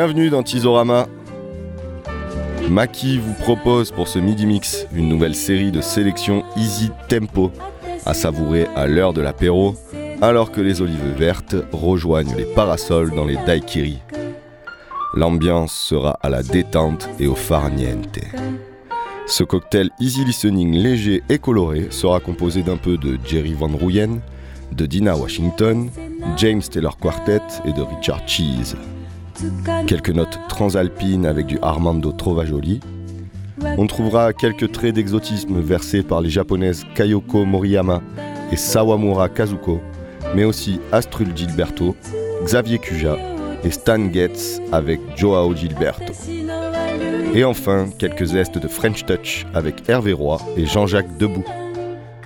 Bienvenue dans Tizorama. Maki vous propose pour ce midi mix une nouvelle série de sélections Easy Tempo à savourer à l'heure de l'apéro alors que les olives vertes rejoignent les parasols dans les daiquiris. L'ambiance sera à la détente et au farniente. Ce cocktail easy listening léger et coloré sera composé d'un peu de Jerry Van Ruyen, de Dina Washington, James Taylor Quartet et de Richard Cheese. Quelques notes transalpines avec du Armando Trovajoli. On trouvera quelques traits d'exotisme versés par les japonaises Kayoko Moriyama et Sawamura Kazuko, mais aussi Astrul Gilberto, Xavier Cuja et Stan Getz avec Joao Gilberto. Et enfin, quelques zestes de French Touch avec Hervé Roy et Jean-Jacques Debout.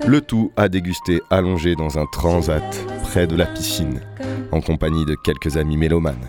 Le tout à déguster allongé dans un transat près de la piscine, en compagnie de quelques amis mélomanes.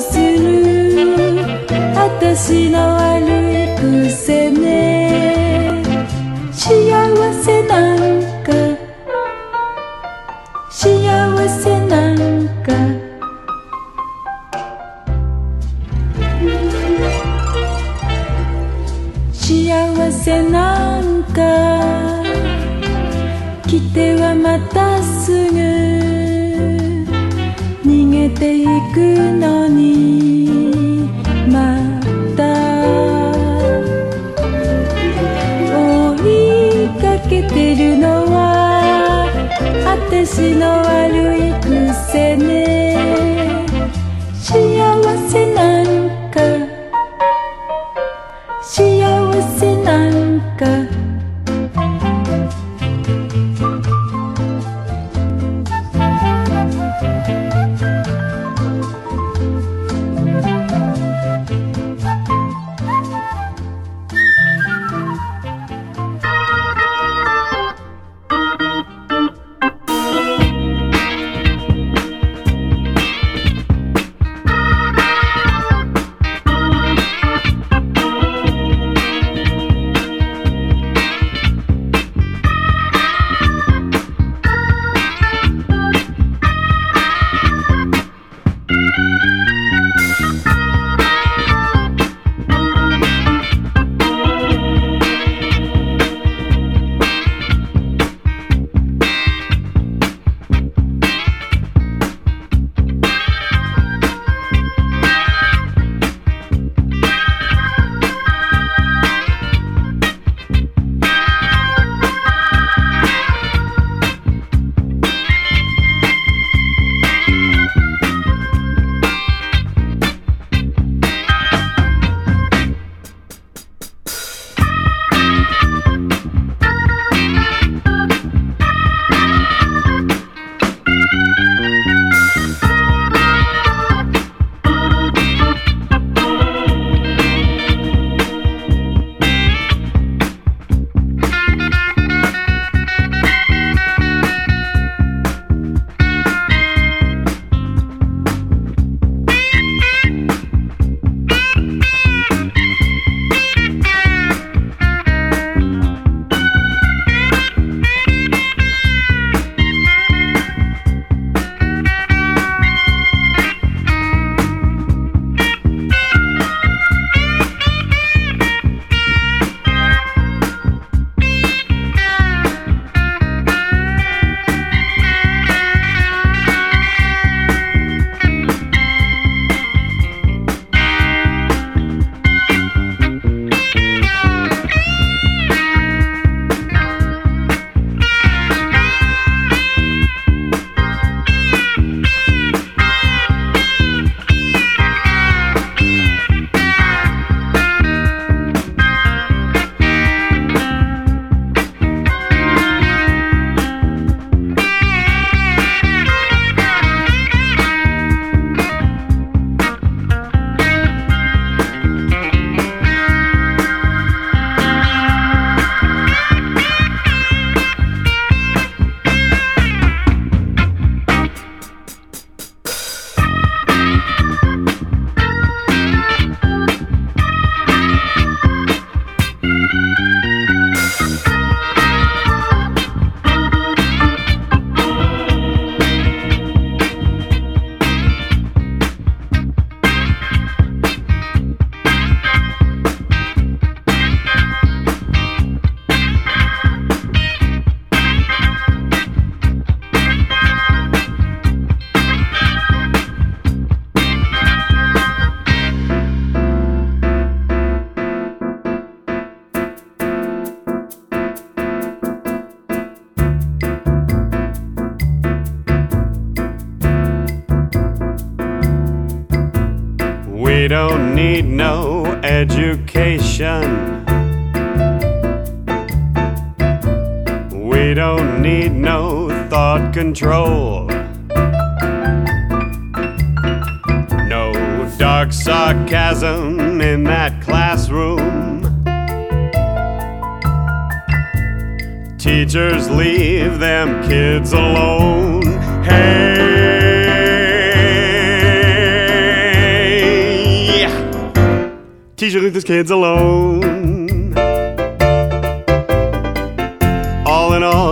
する。私の悪い癖も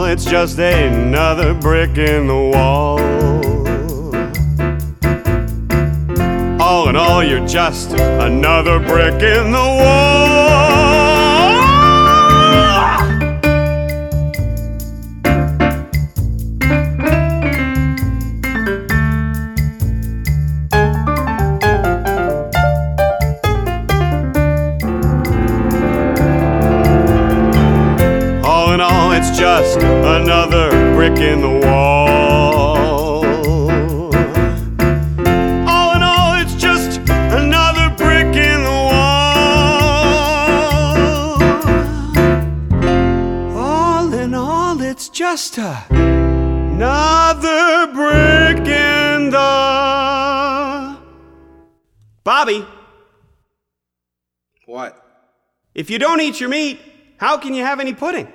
it's just another brick in the wall. All in all, you're just another brick in the wall. just another brick in the wall. All in all, it's just another brick in the wall. All in all, it's just a, another brick in the. Bobby! What? If you don't eat your meat, how can you have any pudding?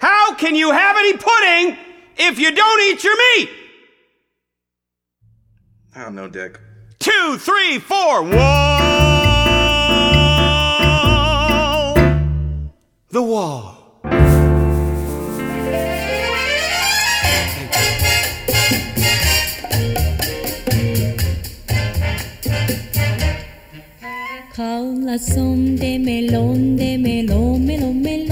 How can you have any pudding if you don't eat your meat? I don't know, Dick. Two, three, four, wall. The wall. Jaula son de melón, de melón, melón, melón.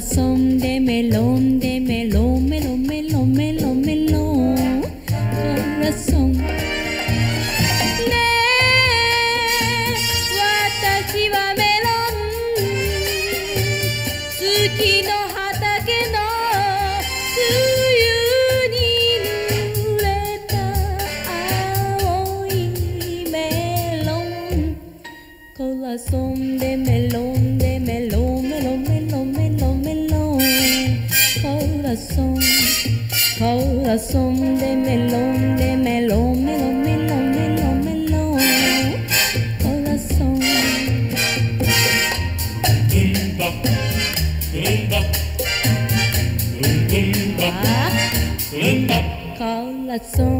son de melón, de melón, melón, melón, melón, melón, corazón. Ne, watashi wa melon, no so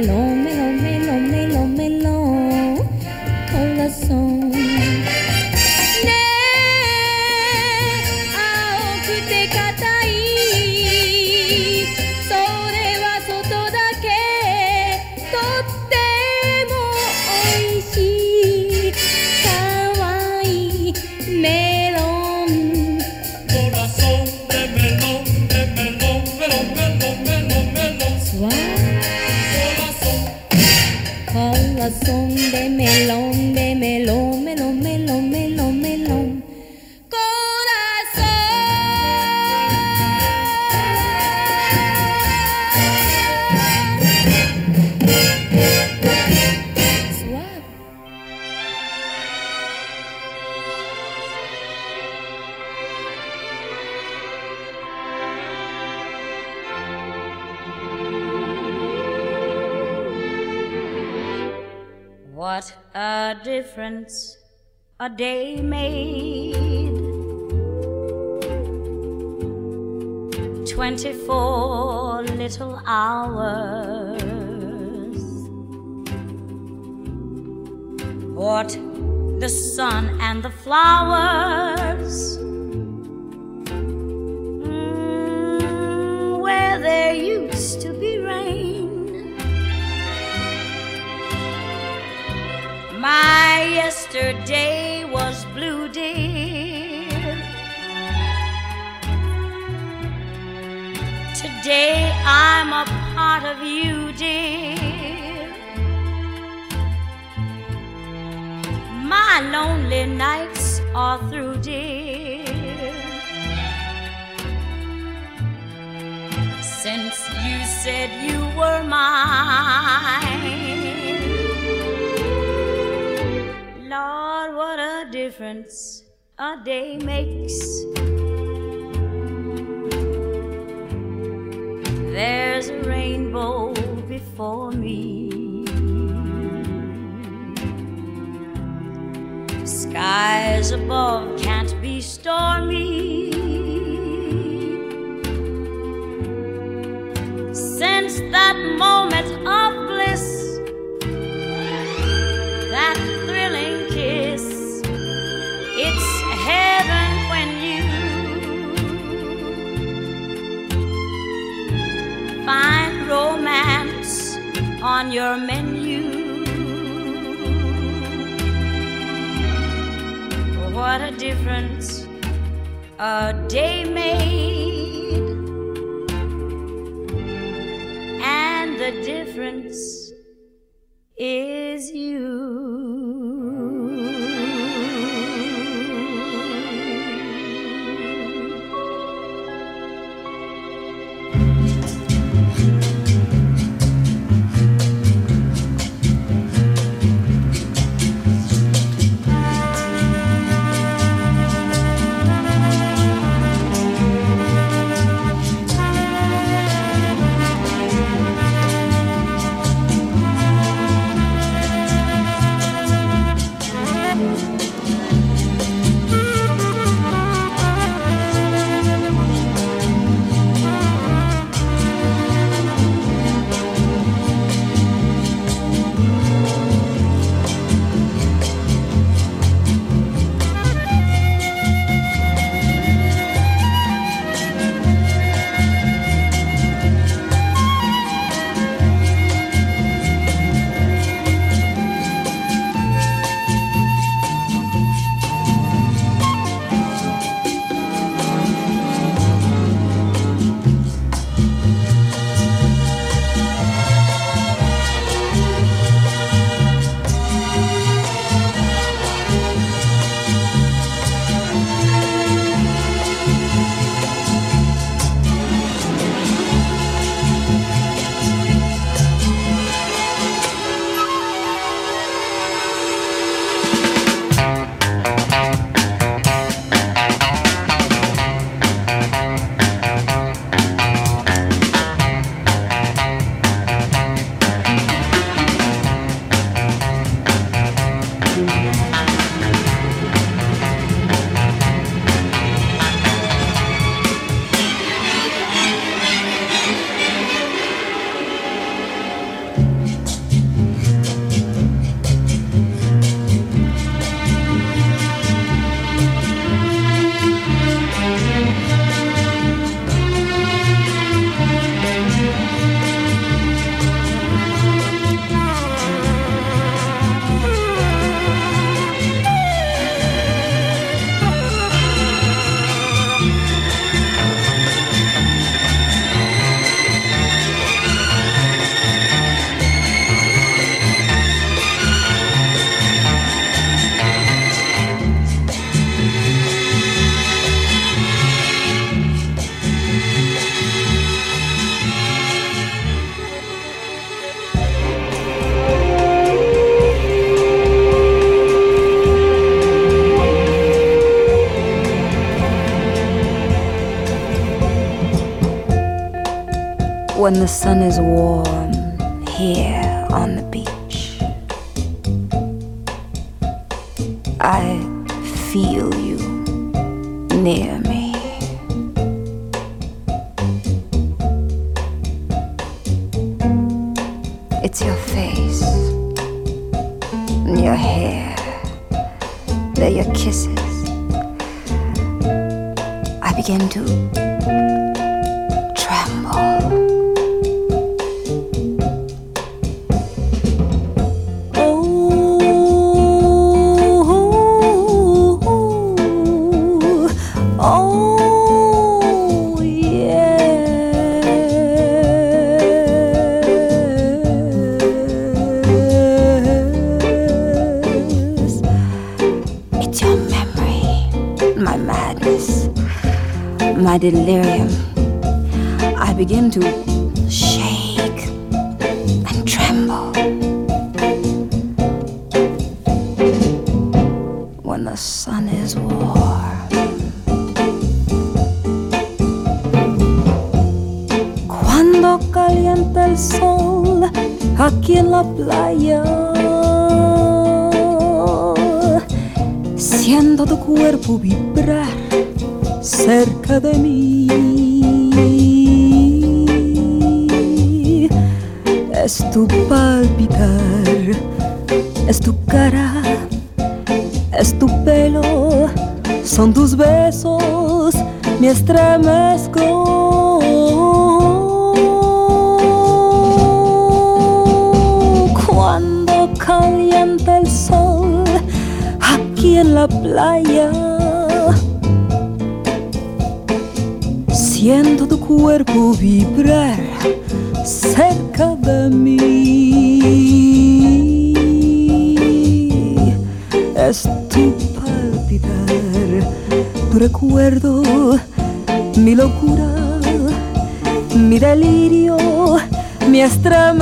No. de melón. a day made. Twenty four little hours. What the sun and the flowers. Of you, dear. My lonely nights are through, dear. Since you said you were mine, Lord, what a difference a day makes. There's a rainbow before me. Skies above can't be stormy. Since that moment your menu. What a difference a day made, when the sun is warm here on the beach. I feel you near me estremezco. Cuando calienta el sol aquí en la playa, siento tu cuerpo vibrar cerca de mí. Es tu palpitar, tu recuerdo mi locura, mi delirio, mi astra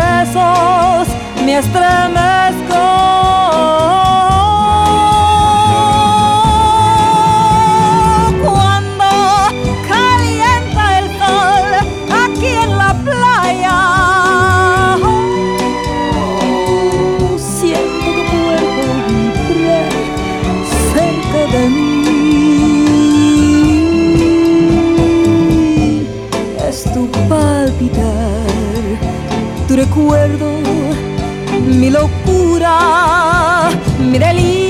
besos me estremece. mi locura, mi delirio.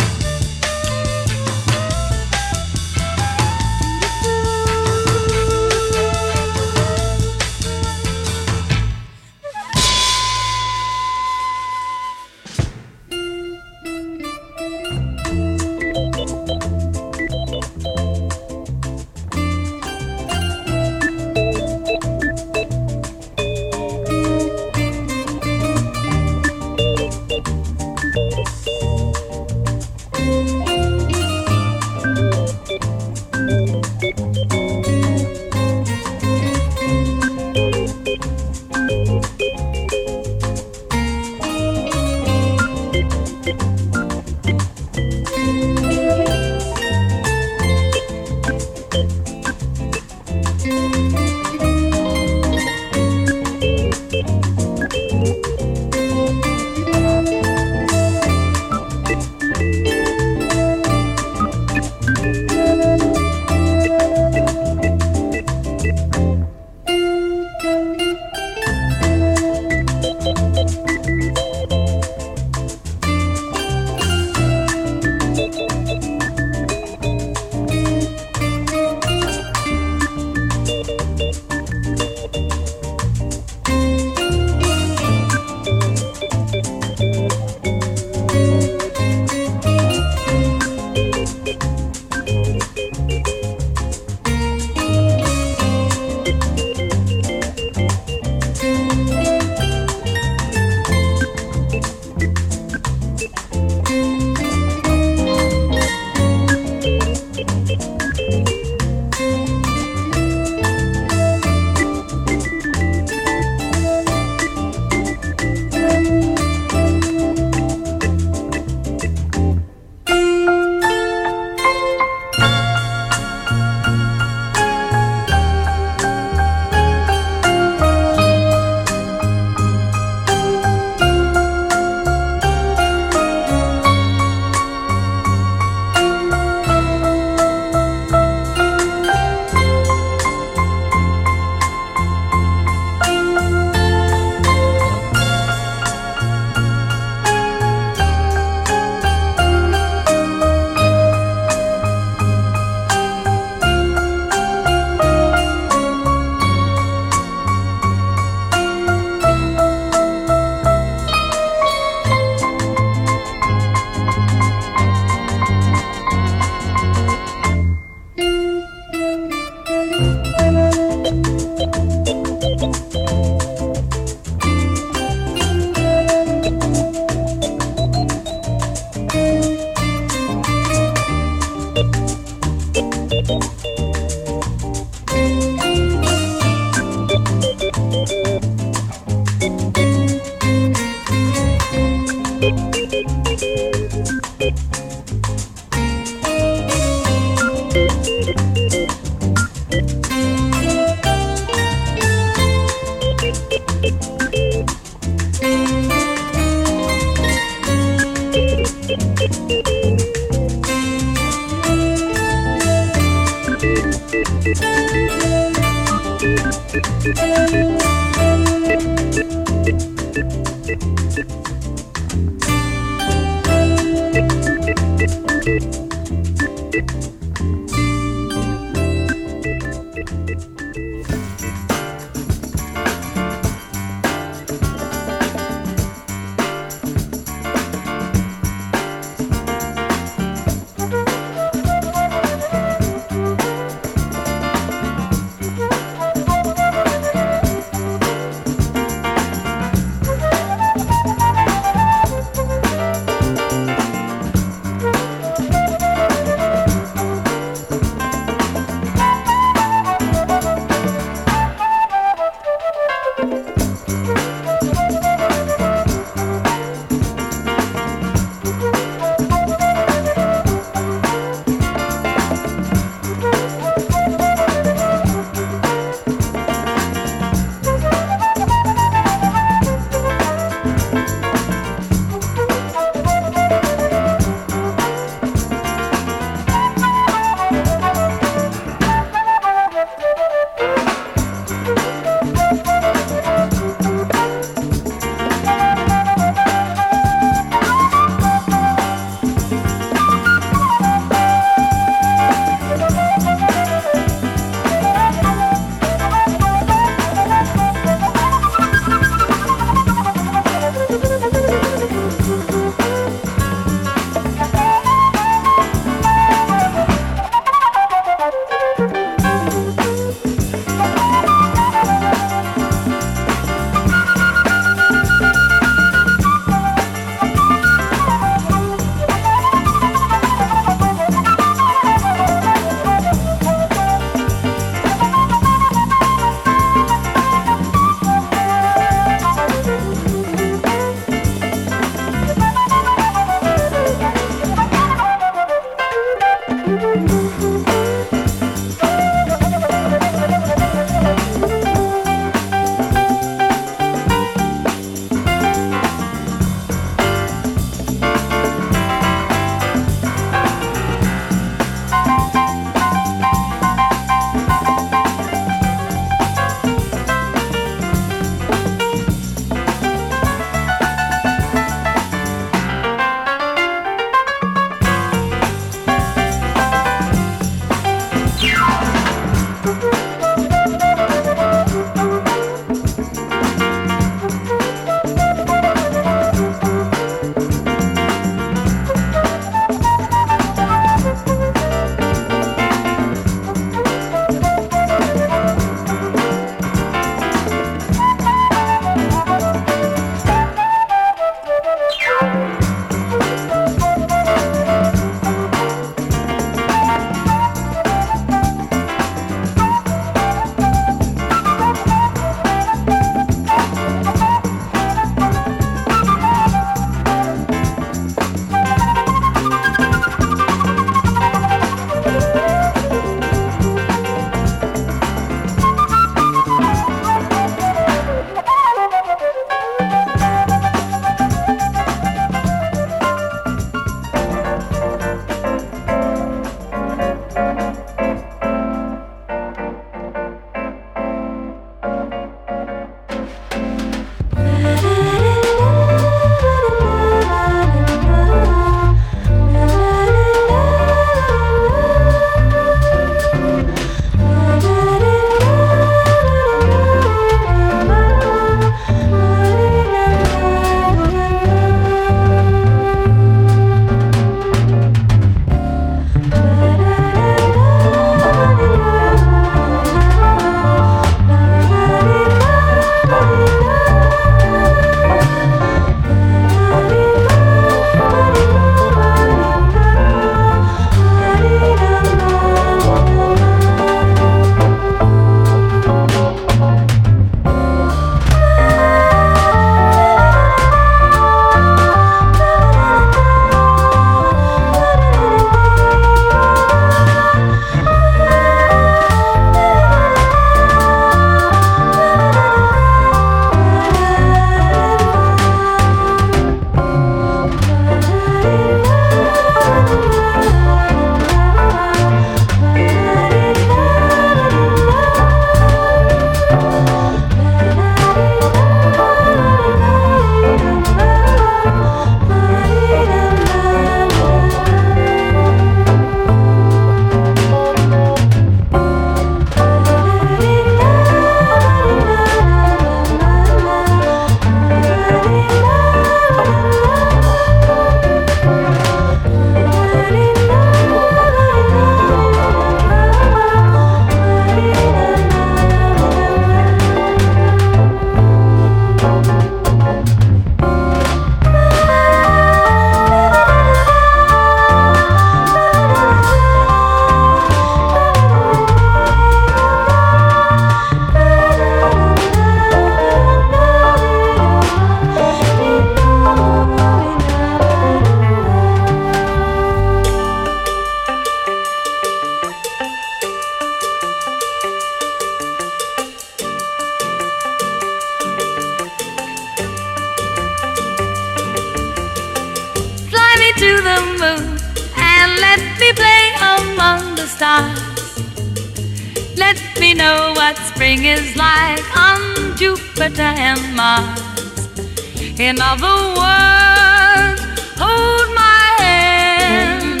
In other words, hold my hand.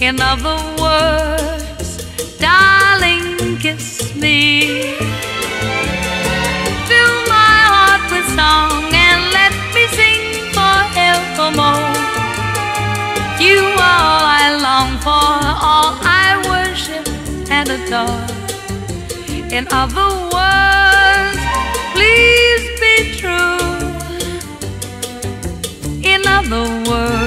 In other words, darling, kiss me. Fill my heart with song and let me sing forevermore. You are all I long for, all I worship and adore. In other words, please In other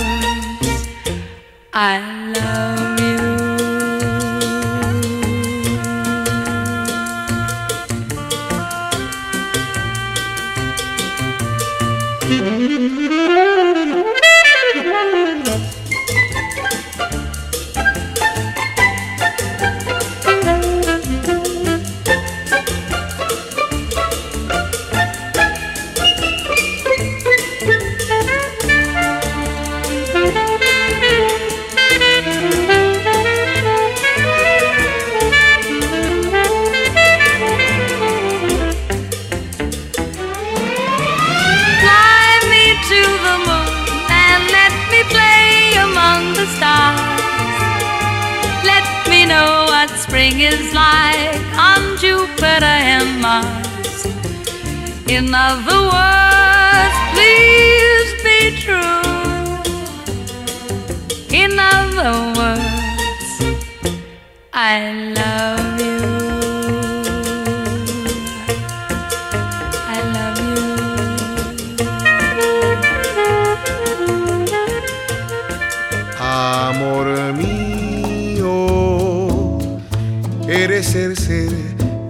is like on Jupiter and Mars. In other words, please be true. In other words, I love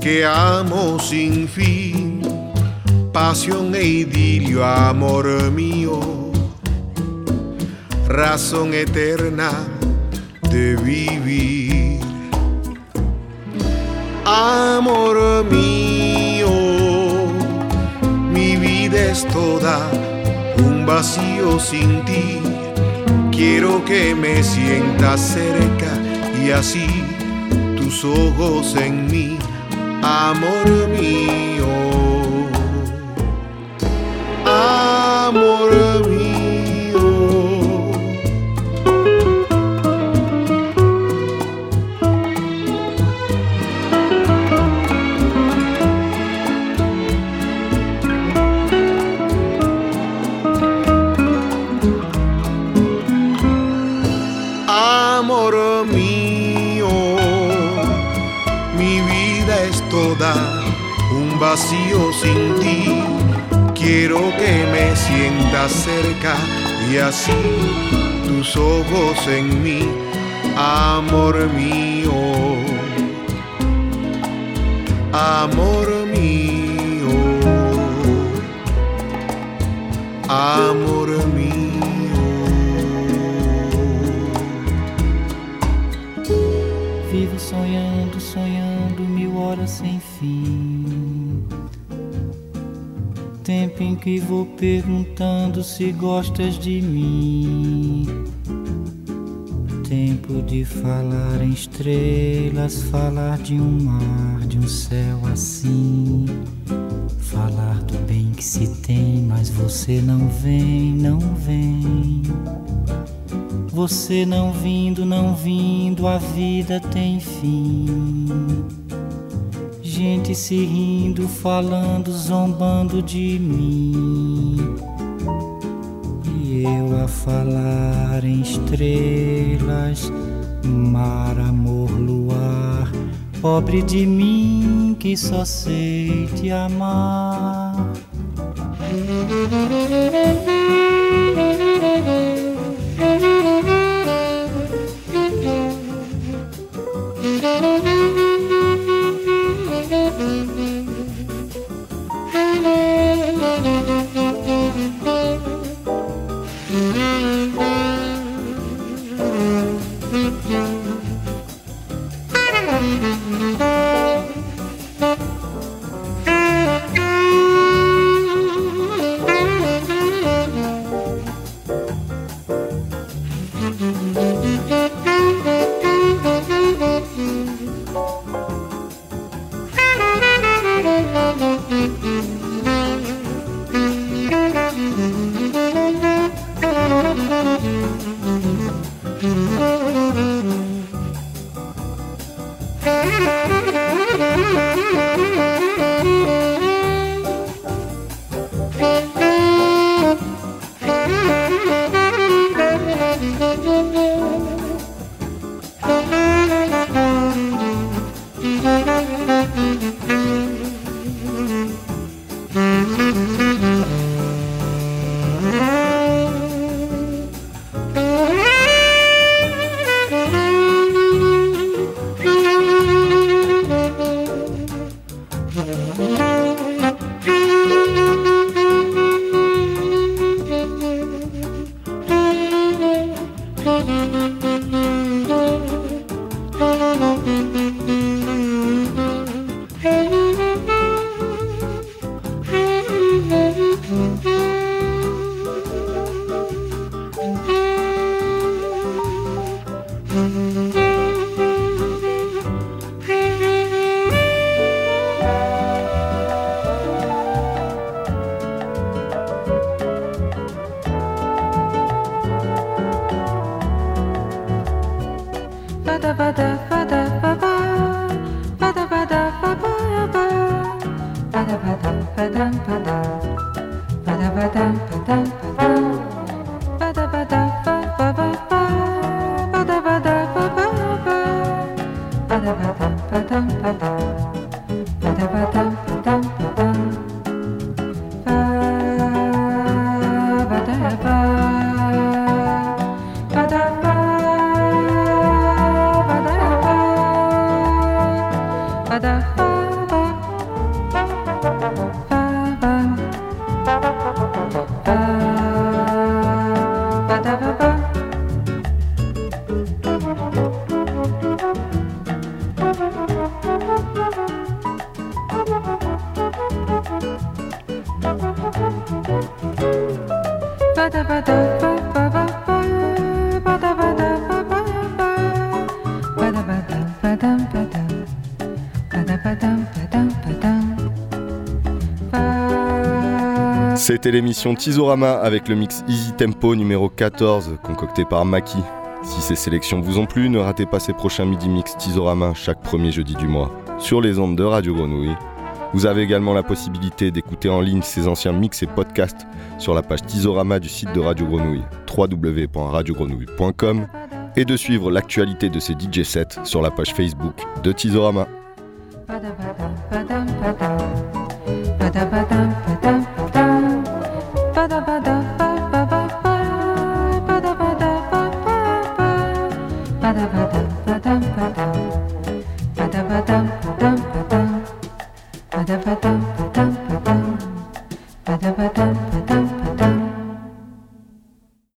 que amo sin fin, pasión e idilio, amor mío, razón eterna de vivir. Amor mío, mi vida es toda un vacío sin ti. Quiero que me sientas cerca y así tus ojos en mí, amor mío. Amor mío. Vida es toda un vacío sin ti. Quiero que me sientas cerca y así tus ojos en mí, amor mío, amor mío, amor mío. Vivo sonhando, Tempo em que vou perguntando se gostas de mim. Tempo de falar em estrelas, falar de um mar, de um céu assim. Falar do bem que se tem, mas você não vem, não vem. Você não vindo, não vindo, a vida tem fim. Gente se rindo, falando, zombando de mim. E eu a falar em estrelas, mar, amor, luar. Pobre de mim que só sei te amar. tan. C'était l'émission Tizorama avec le mix Easy Tempo numéro 14 concocté par Maki. Si ces sélections vous ont plu, ne ratez pas ces prochains midi mix Tizorama chaque premier jeudi du mois sur les ondes de Radio Grenouille. Vous avez également la possibilité d'écouter en ligne ces anciens mix et podcasts sur la page Tizorama du site de Radio Grenouille www.radiogrenouille.com et de suivre l'actualité de ces DJ sets sur la page Facebook de Tizorama.